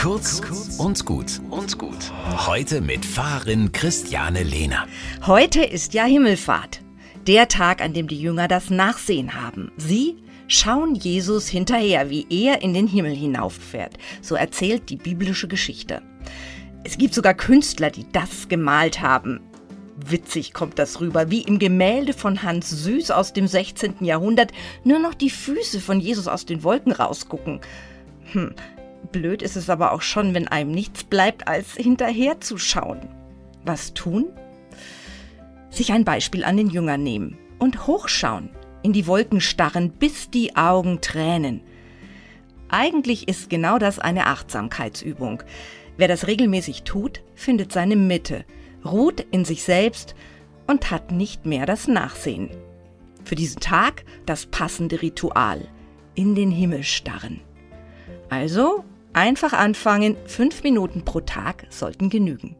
Kurz und gut und gut. Heute mit Fahrerin Christiane Lehner. Heute ist ja Himmelfahrt. Der Tag, an dem die Jünger das Nachsehen haben. Sie schauen Jesus hinterher, wie er in den Himmel hinauffährt. So erzählt die biblische Geschichte. Es gibt sogar Künstler, die das gemalt haben. Witzig kommt das rüber, wie im Gemälde von Hans Süß aus dem 16. Jahrhundert nur noch die Füße von Jesus aus den Wolken rausgucken. Hm, blöd ist es aber auch schon, wenn einem nichts bleibt, als hinterherzuschauen. Was tun? Sich ein Beispiel an den Jüngern nehmen und hochschauen, in die Wolken starren, bis die Augen tränen. Eigentlich ist genau das eine Achtsamkeitsübung. Wer das regelmäßig tut, findet seine Mitte – ruht in sich selbst und hat nicht mehr das Nachsehen. Für diesen Tag das passende Ritual, in den Himmel starren. Also einfach anfangen, fünf Minuten pro Tag sollten genügen.